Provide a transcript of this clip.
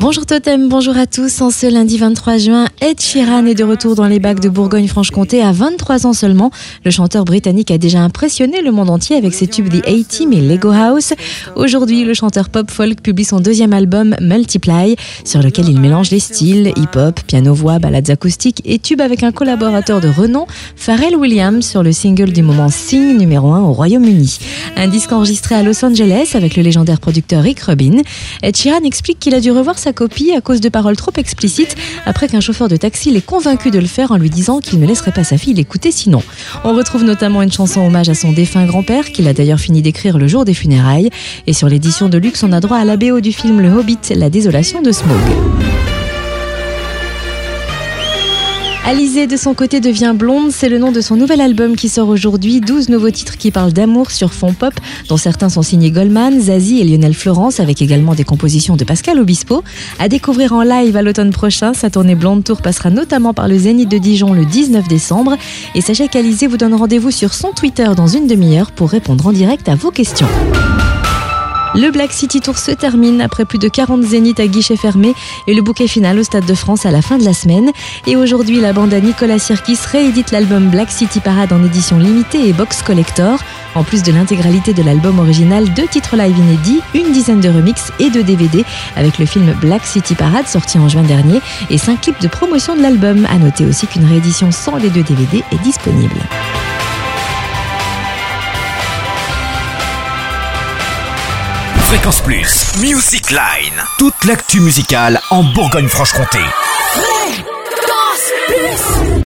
Bonjour Totem, bonjour à tous. En ce lundi 23 juin, Ed Sheeran est de retour dans les bacs de Bourgogne-Franche-Comté à 23 ans seulement. Le chanteur britannique a déjà impressionné le monde entier avec ses tubes The A-Team et Lego House. Aujourd'hui, le chanteur pop-folk publie son deuxième album Multiply, sur lequel il mélange les styles hip-hop, piano-voix, ballades acoustiques et tubes avec un collaborateur de renom, Pharrell Williams, sur le single du moment Sing numéro 1 au Royaume-Uni. Un disque enregistré à Los Angeles avec le légendaire producteur Rick Rubin. Ed Sheeran explique qu'il a dû revoir sa copie à cause de paroles trop explicites après qu'un chauffeur de taxi l'ait convaincu de le faire en lui disant qu'il ne laisserait pas sa fille l'écouter sinon. On retrouve notamment une chanson hommage à son défunt grand-père qu'il a d'ailleurs fini d'écrire le jour des funérailles. Et sur l'édition de luxe, on a droit à la BO du film Le Hobbit, La désolation de Smaug. Alizé de son côté devient blonde, c'est le nom de son nouvel album qui sort aujourd'hui. 12 nouveaux titres qui parlent d'amour sur fond pop, dont certains sont signés Goldman, Zazie et Lionel Florence, avec également des compositions de Pascal Obispo. À découvrir en live à l'automne prochain, sa tournée Blonde Tour passera notamment par le Zénith de Dijon le 19 décembre. Et sachez qu'Alizé vous donne rendez-vous sur son Twitter dans une demi-heure pour répondre en direct à vos questions. Le Black City Tour se termine après plus de 40 zéniths à guichet fermé et le bouquet final au Stade de France à la fin de la semaine. Et aujourd'hui, la bande à Nicolas Sirkis réédite l'album Black City Parade en édition limitée et box collector. En plus de l'intégralité de l'album original, deux titres live inédits, une dizaine de remixes et de DVD avec le film Black City Parade sorti en juin dernier et cinq clips de promotion de l'album. À noter aussi qu'une réédition sans les deux DVD est disponible. Fréquence Plus, Music Line. Toute l'actu musicale en Bourgogne-Franche-Comté.